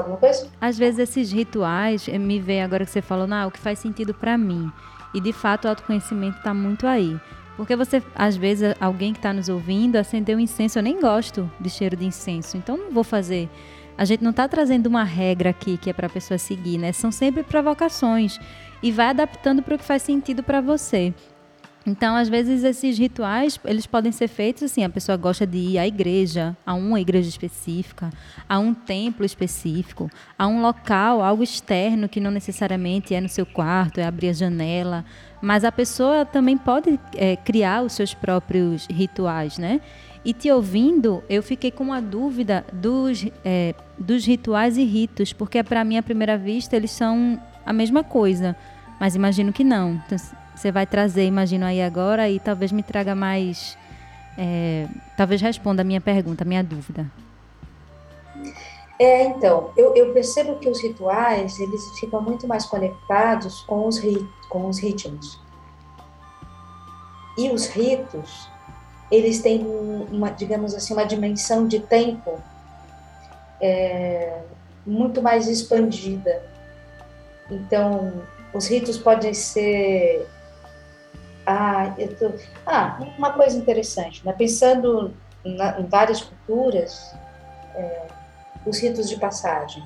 às vezes esses rituais eh, me vê agora que você falou, não, o que faz sentido para mim. E de fato o autoconhecimento está muito aí. Porque você, às vezes, alguém que está nos ouvindo acendeu um incenso, eu nem gosto de cheiro de incenso, então não vou fazer. A gente não está trazendo uma regra aqui que é para a pessoa seguir, né? São sempre provocações e vai adaptando para o que faz sentido para você. Então, às vezes, esses rituais, eles podem ser feitos assim, a pessoa gosta de ir à igreja, a uma igreja específica, a um templo específico, a um local, algo externo que não necessariamente é no seu quarto, é abrir a janela, mas a pessoa também pode é, criar os seus próprios rituais, né? E te ouvindo, eu fiquei com uma dúvida dos, é, dos rituais e ritos, porque para mim, à primeira vista, eles são a mesma coisa, mas imagino que não. Então, você vai trazer, imagino aí agora, e talvez me traga mais. É, talvez responda a minha pergunta, a minha dúvida. É, então, eu, eu, percebo que os rituais, eles ficam muito mais conectados com os, rit, com os ritmos. E os ritos, eles têm uma, digamos assim, uma dimensão de tempo é, muito mais expandida. Então, os ritos podem ser ah, eu tô... ah, uma coisa interessante, né? pensando na, em várias culturas, é, os ritos de passagem.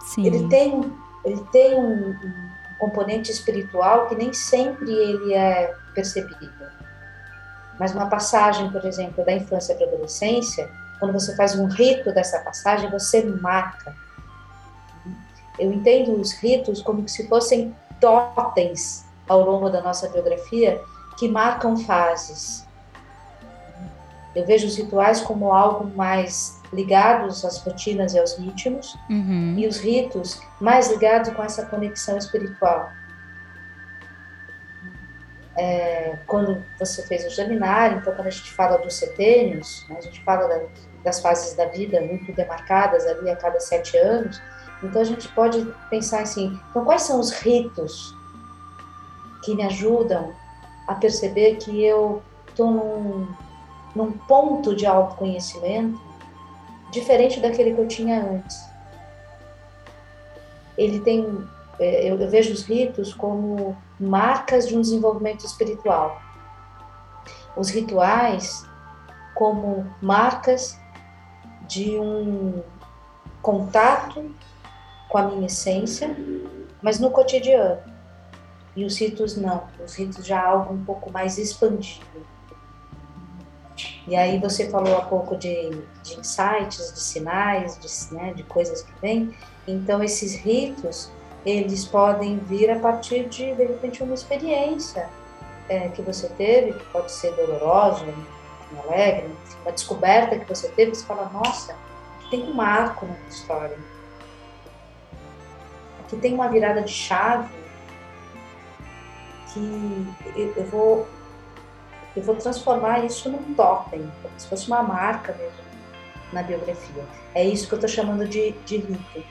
Sim. Ele tem, ele tem um, um componente espiritual que nem sempre ele é percebido. Mas uma passagem, por exemplo, da infância para a adolescência, quando você faz um rito dessa passagem, você marca. Eu entendo os ritos como se fossem totens ao longo da nossa biografia que marcam fases. Eu vejo os rituais como algo mais ligados às rotinas e aos ritmos, uhum. e os ritos mais ligados com essa conexão espiritual. É, quando você fez o seminário, então quando a gente fala dos setênios, né, a gente fala da, das fases da vida muito demarcadas ali a cada sete anos, então a gente pode pensar assim: então quais são os ritos que me ajudam a perceber que eu estou num, num ponto de autoconhecimento diferente daquele que eu tinha antes? Ele tem, é, eu, eu vejo os ritos como marcas de um desenvolvimento espiritual. os rituais como marcas de um contato com a minha essência, mas no cotidiano. E os ritos não, os ritos já algo um pouco mais expandido. E aí você falou há pouco de, de insights, de sinais, de, né, de coisas que vêm. Então esses ritos, eles podem vir a partir de, de repente, uma experiência é, que você teve, que pode ser dolorosa, alegre, uma descoberta que você teve, você fala, nossa, tem um marco na história. Aqui tem uma virada de chave que eu vou eu vou transformar isso num totem, como se fosse uma marca mesmo na biografia. É isso que eu estou chamando de, de rito.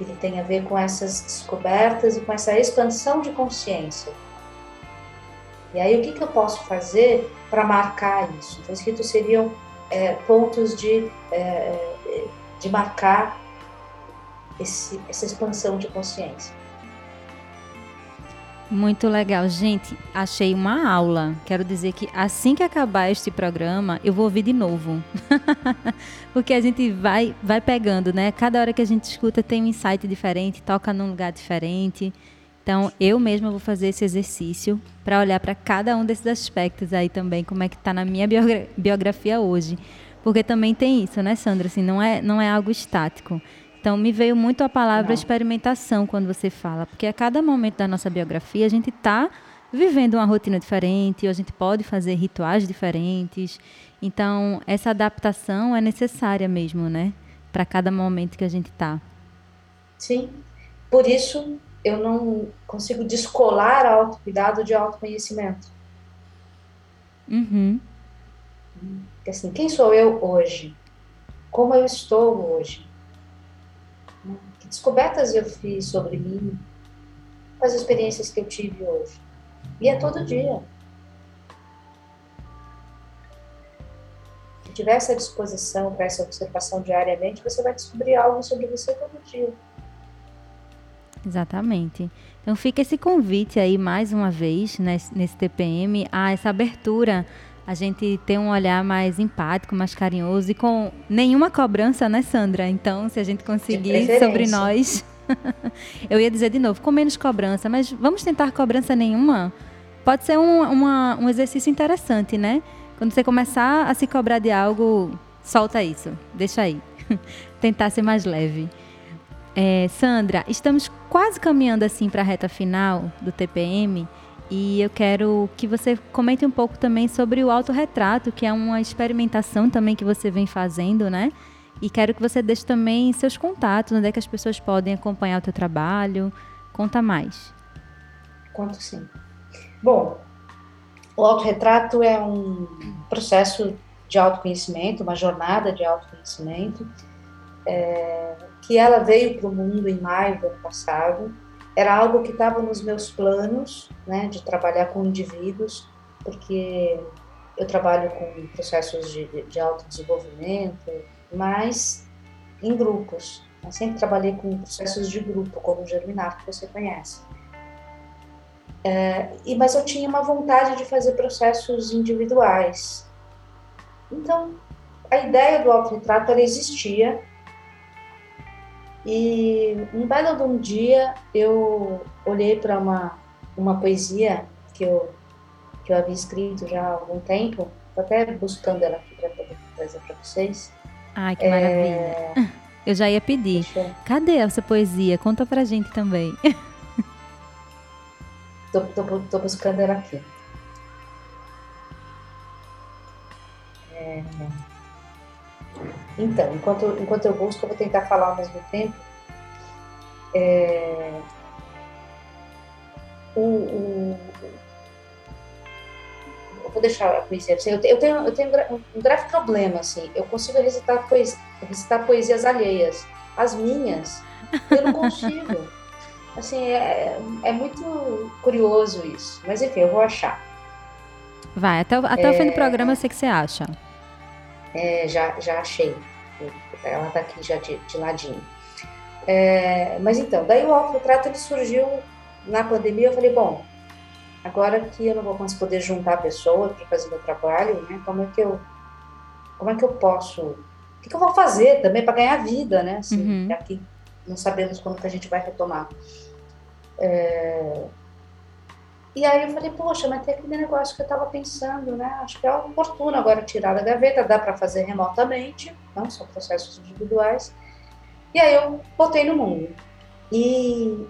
Ele tem a ver com essas descobertas e com essa expansão de consciência. E aí, o que, que eu posso fazer para marcar isso? Então, os ritos seriam é, pontos de, é, de marcar esse, essa expansão de consciência. Muito legal, gente. Achei uma aula. Quero dizer que assim que acabar este programa, eu vou ouvir de novo. Porque a gente vai vai pegando, né? Cada hora que a gente escuta tem um insight diferente, toca num lugar diferente. Então, eu mesma vou fazer esse exercício para olhar para cada um desses aspectos aí também, como é que está na minha biografia hoje. Porque também tem isso, né, Sandra? Assim, não é, não é algo estático. Então, me veio muito a palavra Não. experimentação quando você fala, porque a cada momento da nossa biografia a gente está vivendo uma rotina diferente, ou a gente pode fazer rituais diferentes. Então, essa adaptação é necessária mesmo, né? Para cada momento que a gente está. Sim. Por isso, eu não consigo descolar autocuidado de autoconhecimento. Uhum. Assim, quem sou eu hoje? Como eu estou hoje? Descobertas eu fiz sobre mim, as experiências que eu tive hoje. E é todo dia. Se tiver essa disposição para essa observação diariamente, você vai descobrir algo sobre você todo dia. Exatamente. Então fica esse convite aí mais uma vez nesse, nesse TPM a essa abertura a gente ter um olhar mais empático, mais carinhoso e com nenhuma cobrança, né, Sandra? Então, se a gente conseguir sobre nós. eu ia dizer de novo, com menos cobrança, mas vamos tentar cobrança nenhuma? Pode ser um, uma, um exercício interessante, né? Quando você começar a se cobrar de algo, solta isso, deixa aí. tentar ser mais leve. É, Sandra, estamos quase caminhando assim para a reta final do TPM. E eu quero que você comente um pouco também sobre o autorretrato, que é uma experimentação também que você vem fazendo, né? E quero que você deixe também seus contatos, onde é que as pessoas podem acompanhar o teu trabalho. Conta mais. Conto sim. Bom, o autorretrato é um processo de autoconhecimento, uma jornada de autoconhecimento, é, que ela veio para o mundo em maio do ano passado era algo que estava nos meus planos, né, de trabalhar com indivíduos, porque eu trabalho com processos de, de autodesenvolvimento, mas em grupos. Eu sempre trabalhei com processos de grupo, como o Germinar, que você conhece. É, e, mas eu tinha uma vontade de fazer processos individuais. Então, a ideia do autorretrato existia, e um belo de um dia eu olhei para uma, uma poesia que eu, que eu havia escrito já há algum tempo, estou até buscando ela aqui para poder trazer para vocês. Ai, que maravilha. É... Eu já ia pedir. Eu... Cadê essa poesia? Conta pra gente também. tô, tô, tô buscando ela aqui. É... Então, enquanto, enquanto eu busco, eu vou tentar falar ao mesmo tempo. É, o, o, eu vou deixar a poesia. Eu tenho, eu tenho, eu tenho um grave problema, assim. Eu consigo recitar, poesia, recitar poesias alheias. As minhas, eu não consigo. assim, é, é muito curioso isso. Mas enfim, eu vou achar. Vai, até, até é, o fim do é. programa eu sei que você acha. É, já, já achei. Ela está aqui já de, de ladinho. É, mas então, daí o autorretrato ele surgiu na pandemia. Eu falei, bom, Agora que eu não vou mais poder juntar pessoas para fazer meu trabalho, né? Como é que eu, como é que eu posso, o que, que eu vou fazer também para ganhar vida, né? Assim, uhum. aqui não sabemos quando que a gente vai retomar. É... E aí eu falei, poxa, mas tem aquele negócio que eu estava pensando, né? Acho que é oportuno agora tirar da gaveta, dá para fazer remotamente, não são processos individuais. E aí eu botei no mundo. E,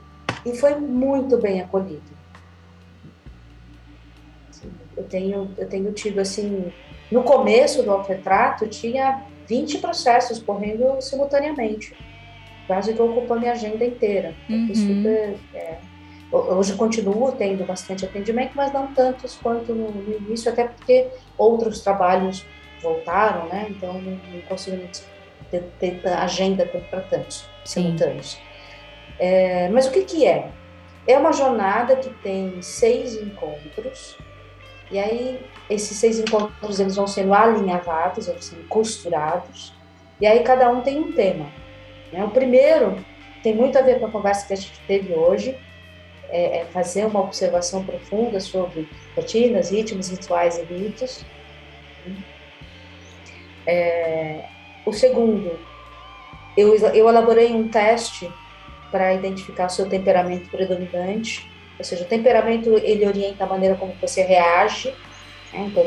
e foi muito bem acolhido eu tenho, eu tenho tido, assim, no começo do autorretrato, tinha 20 processos correndo simultaneamente, quase que ocupando minha agenda inteira. Uhum. Super, é, hoje continuo tendo bastante atendimento, mas não tantos quanto no, no início, até porque outros trabalhos voltaram, né? Então não, não consigo ter, ter agenda para tantos simultâneos. É, mas o que, que é? É uma jornada que tem seis encontros, e aí, esses seis encontros eles vão sendo alinhavados, eles sendo costurados, e aí cada um tem um tema. Né? O primeiro tem muito a ver com a conversa que a gente teve hoje, é, é fazer uma observação profunda sobre rotinas, ritmos, rituais e ritos. É, o segundo, eu, eu elaborei um teste para identificar o seu temperamento predominante ou seja, o temperamento ele orienta a maneira como você reage, né? então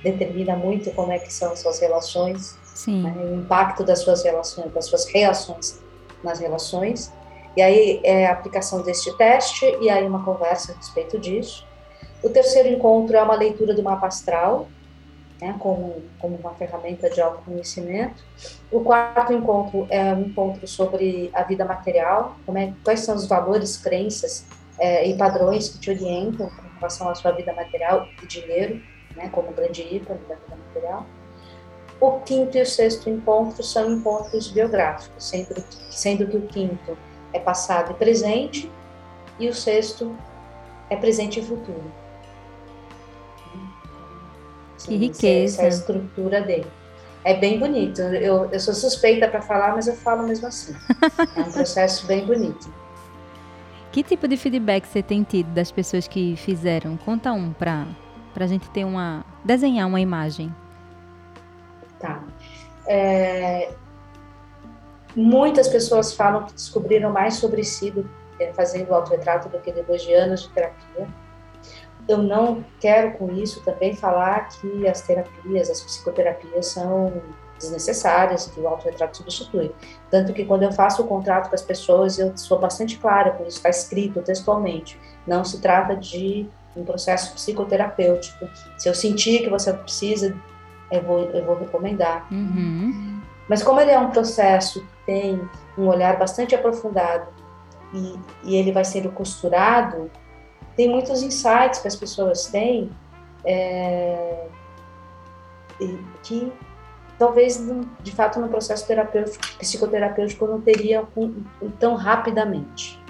determina muito como é que são as suas relações, né? o impacto das suas relações, das suas reações nas relações. E aí é a aplicação deste teste e aí uma conversa a respeito disso. O terceiro encontro é uma leitura do mapa astral, né, como, como uma ferramenta de autoconhecimento. O quarto encontro é um encontro sobre a vida material, como é, quais são os valores, crenças é, e padrões que te orientam com relação à sua vida material e dinheiro, né, como grande ícone da vida material. O quinto e o sexto encontro são encontros biográficos, sendo, sendo que o quinto é passado e presente e o sexto é presente e futuro. Que riqueza. Essa é a estrutura dele. É bem bonito. Eu, eu sou suspeita para falar, mas eu falo mesmo assim. É um processo bem bonito. Que tipo de feedback você tem tido das pessoas que fizeram? Conta um para a gente ter uma. desenhar uma imagem. Tá. É, muitas pessoas falam que descobriram mais sobre si do, é, fazendo o autorretrato do que depois de anos de terapia. Eu não quero com isso também falar que as terapias, as psicoterapias são desnecessárias que o autorretrato substitui. Tanto que quando eu faço o contrato com as pessoas, eu sou bastante clara com isso, está escrito textualmente. Não se trata de um processo psicoterapêutico. Se eu sentir que você precisa, eu vou, eu vou recomendar. Uhum. Mas como ele é um processo tem um olhar bastante aprofundado e, e ele vai sendo costurado, tem muitos insights que as pessoas têm é, que talvez de fato no processo terapêutico, psicoterapêutico não teria tão rapidamente.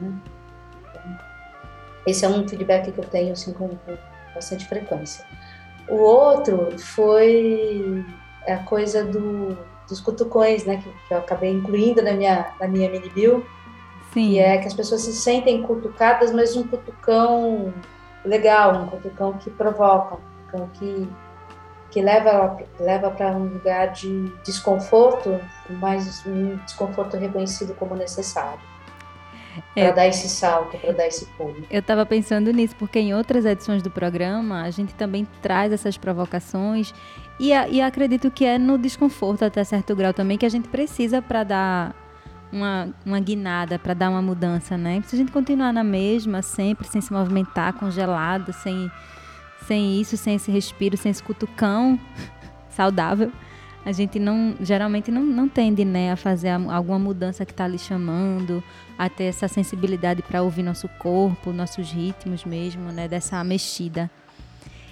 Né? Esse é um feedback que eu tenho assim com, com bastante frequência. O outro foi a coisa do, dos cutucões, né, que, que, eu acabei incluindo na minha na minha mini bio, Sim. que é que as pessoas se sentem cutucadas, mas um cutucão legal, um cutucão que provoca, um cutucão que que leva leva para um lugar de desconforto, mas um desconforto reconhecido como necessário. É. Para dar esse salto, para dar esse pulo. Eu estava pensando nisso, porque em outras edições do programa a gente também traz essas provocações e, e acredito que é no desconforto até certo grau também que a gente precisa para dar uma, uma guinada, para dar uma mudança, né? Se a gente continuar na mesma, sempre sem se movimentar, congelado, sem sem isso, sem esse respiro, sem esse cutucão saudável, a gente não geralmente não, não tende né, a fazer alguma mudança que está ali chamando, a ter essa sensibilidade para ouvir nosso corpo, nossos ritmos mesmo, né, dessa mexida.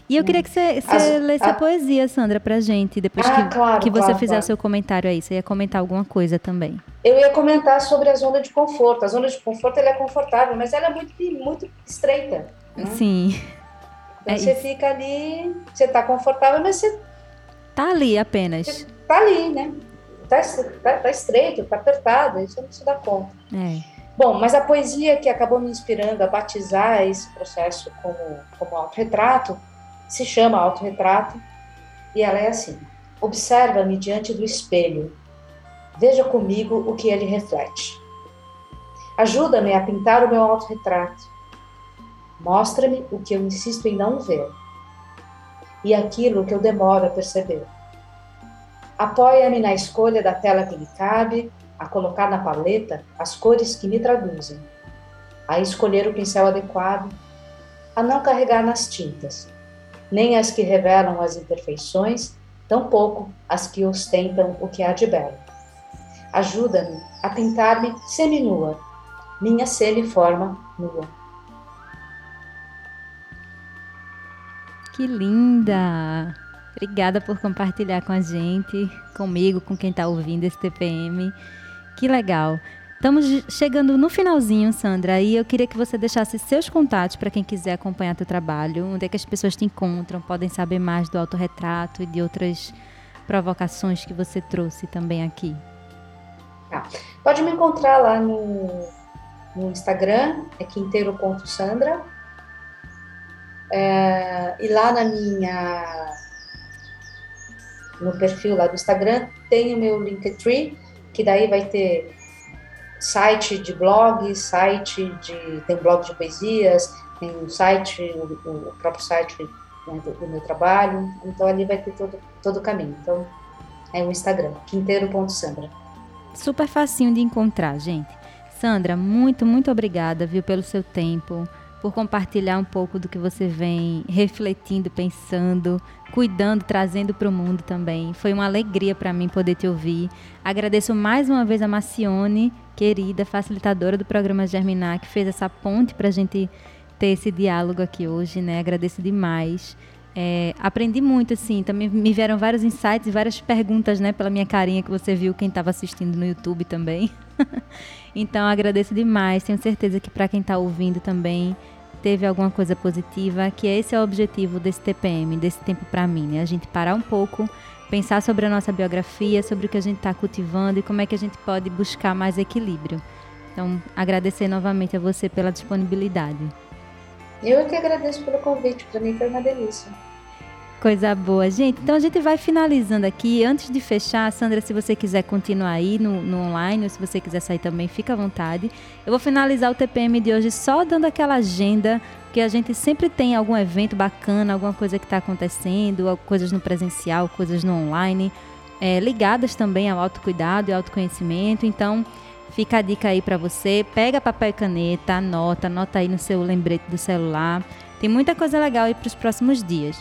E eu queria que você, você lesse a, a poesia, Sandra, a gente, depois ah, que, claro, que você claro, fizer claro. seu comentário aí. Você ia comentar alguma coisa também. Eu ia comentar sobre a zona de conforto. A zona de conforto ela é confortável, mas ela é muito, muito estreita. Né? Sim. Então é você isso. fica ali, você está confortável, mas você. Tá ali apenas. Você tá ali, né? Tá, tá, tá estreito, tá apertado, você não se dá conta. É. Bom, mas a poesia que acabou me inspirando a batizar esse processo como, como autorretrato se chama Autorretrato e ela é assim: Observa-me diante do espelho, veja comigo o que ele reflete. Ajuda-me a pintar o meu autorretrato. Mostra-me o que eu insisto em não ver e aquilo que eu demoro a perceber. Apoia-me na escolha da tela que me cabe a colocar na paleta as cores que me traduzem, a escolher o pincel adequado, a não carregar nas tintas, nem as que revelam as imperfeições, tampouco as que ostentam o que há de belo. Ajuda-me a pintar-me seminua, minha semiforma nua. Que linda! Obrigada por compartilhar com a gente, comigo, com quem está ouvindo esse TPM. Que legal. Estamos chegando no finalzinho, Sandra, e eu queria que você deixasse seus contatos para quem quiser acompanhar teu trabalho, onde é que as pessoas te encontram, podem saber mais do autorretrato e de outras provocações que você trouxe também aqui. Ah, pode me encontrar lá no, no Instagram, é quinteiro.sandra. É, e lá na minha no perfil lá do Instagram tem o meu Linktree, que daí vai ter site de blog, site de. tem blog de poesias, tem um site, o, o próprio site né, do, do, meu trabalho, então ali vai ter todo, todo o caminho. Então é o Instagram, quinteiro.sandra. Super facinho de encontrar, gente. Sandra, muito, muito obrigada, viu, pelo seu tempo, por compartilhar um pouco do que você vem refletindo, pensando, cuidando, trazendo para o mundo também. Foi uma alegria para mim poder te ouvir. Agradeço mais uma vez a Macione, querida facilitadora do programa Germinar, que fez essa ponte para a gente ter esse diálogo aqui hoje, né? Agradeço demais. É, aprendi muito, assim, também me vieram vários insights e várias perguntas, né, pela minha carinha que você viu, quem estava assistindo no YouTube também. então, agradeço demais, tenho certeza que para quem está ouvindo também teve alguma coisa positiva, que esse é o objetivo desse TPM, desse tempo para mim, né? A gente parar um pouco, pensar sobre a nossa biografia, sobre o que a gente está cultivando e como é que a gente pode buscar mais equilíbrio. Então, agradecer novamente a você pela disponibilidade. Eu é que agradeço pelo convite, para mim foi uma delícia. Coisa boa, gente. Então a gente vai finalizando aqui. Antes de fechar, Sandra, se você quiser continuar aí no, no, online, ou se você quiser sair também, fica à vontade. Eu vou finalizar o TPM de hoje só dando aquela agenda, que a gente sempre tem algum evento bacana, alguma coisa que está acontecendo, coisas no presencial, coisas no online, é, ligadas também ao autocuidado e autoconhecimento. Então, fica a dica aí para você. Pega papel e caneta, anota, anota aí no seu lembrete do celular. Tem muita coisa legal aí para os próximos dias.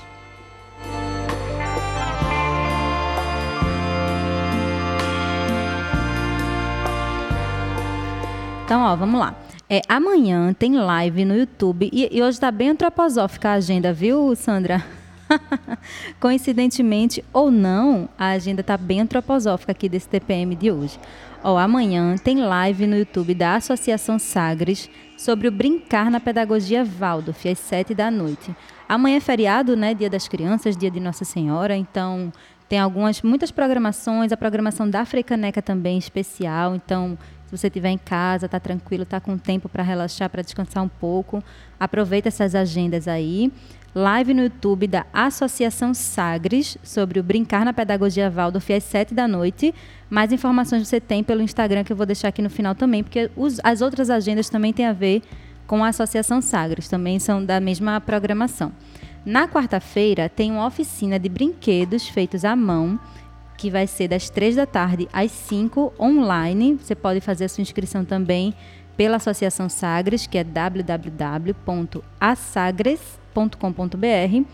Então, ó, vamos lá. É, amanhã tem live no YouTube e, e hoje está bem antroposófica a agenda, viu, Sandra? Coincidentemente ou não, a agenda está bem antroposófica aqui desse TPM de hoje. Ó, amanhã tem live no YouTube da Associação Sagres sobre o brincar na pedagogia Waldorf, às sete da noite. Amanhã é feriado, né? Dia das Crianças, dia de Nossa Senhora, então tem algumas, muitas programações, a programação da Frecaneca também especial, então se você estiver em casa, está tranquilo, está com tempo para relaxar, para descansar um pouco, aproveita essas agendas aí. Live no YouTube da Associação Sagres sobre o Brincar na Pedagogia Waldorf às 7 da noite. Mais informações você tem pelo Instagram, que eu vou deixar aqui no final também, porque os, as outras agendas também têm a ver com a Associação Sagres, também são da mesma programação. Na quarta-feira, tem uma oficina de brinquedos feitos à mão que vai ser das 3 da tarde às 5 online. Você pode fazer a sua inscrição também pela Associação Sagres, que é www.assagres.com.br.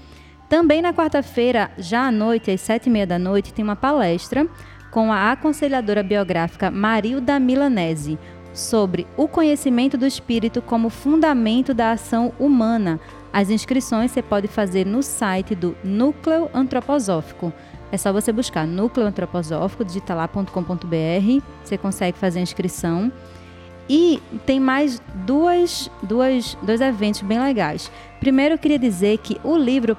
Também na quarta-feira, já à noite, às sete e meia da noite, tem uma palestra com a aconselhadora biográfica Marilda Milanese sobre o conhecimento do espírito como fundamento da ação humana. As inscrições você pode fazer no site do Núcleo Antroposófico é só você buscar Núcleo Antroposófico, digitalar.com.br, você consegue fazer a inscrição. E tem mais duas, duas, dois eventos bem legais. Primeiro, eu queria dizer que o livro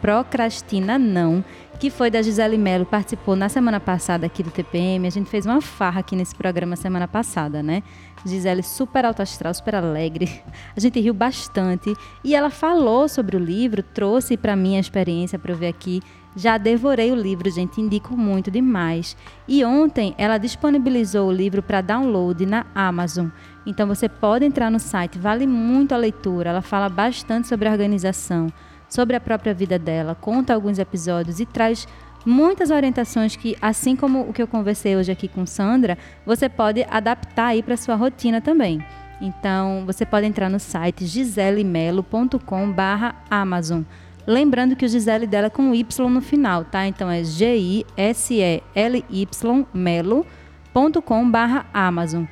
Procrastina Não, que foi da Gisele Mello, participou na semana passada aqui do TPM. A gente fez uma farra aqui nesse programa semana passada, né? Gisele super alto astral, super alegre. A gente riu bastante e ela falou sobre o livro, trouxe para mim a experiência para eu ver aqui. Já devorei o livro, gente, indico muito demais. E ontem ela disponibilizou o livro para download na Amazon. Então você pode entrar no site, vale muito a leitura. Ela fala bastante sobre a organização, sobre a própria vida dela, conta alguns episódios e traz muitas orientações que, assim como o que eu conversei hoje aqui com Sandra, você pode adaptar aí para sua rotina também. Então, você pode entrar no site giselemelo.com/amazon. Lembrando que o Gisele dela é com Y no final, tá? Então é G I S E L Y melo.com/amazon.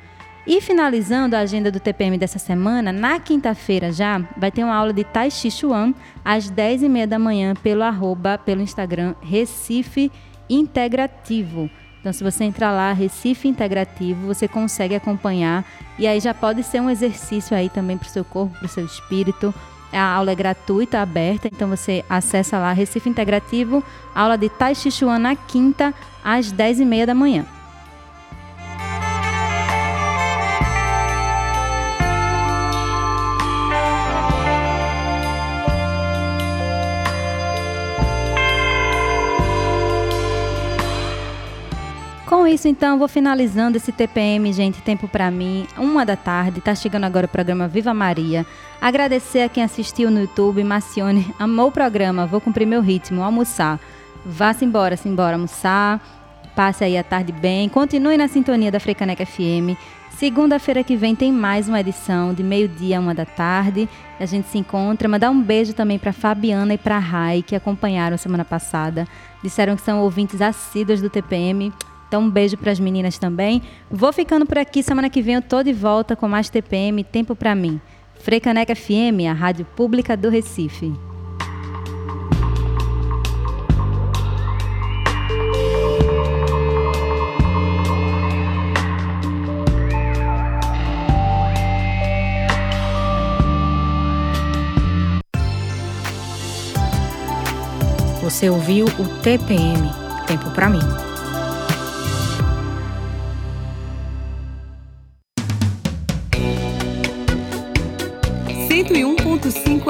E finalizando a agenda do TPM dessa semana, na quinta-feira já vai ter uma aula de Tai Chi Chuan às 10h30 da manhã pelo arroba, pelo Instagram Recife Integrativo. Então, se você entrar lá, Recife Integrativo, você consegue acompanhar. E aí já pode ser um exercício aí também para o seu corpo, para o seu espírito. A aula é gratuita, aberta, então você acessa lá Recife Integrativo, aula de Tai Chi Chuan na quinta, às 10h30 da manhã. Isso, então, vou finalizando esse TPM, gente. Tempo para mim, uma da tarde. Tá chegando agora o programa Viva Maria. Agradecer a quem assistiu no YouTube. Macione amou o programa. Vou cumprir meu ritmo, almoçar. Vá-se embora, se embora almoçar. Passe aí a tarde bem. Continue na sintonia da Frecaneca FM. Segunda-feira que vem tem mais uma edição de meio-dia a uma da tarde. A gente se encontra. Mandar um beijo também para Fabiana e para Rai, que acompanharam semana passada. Disseram que são ouvintes assíduos do TPM. Então, um beijo para as meninas também. Vou ficando por aqui. Semana que vem eu tô de volta com mais TPM Tempo para mim. Frecaneca FM, a rádio pública do Recife. Você ouviu o TPM Tempo para mim.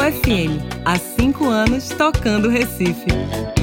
FM. Há cinco anos tocando Recife.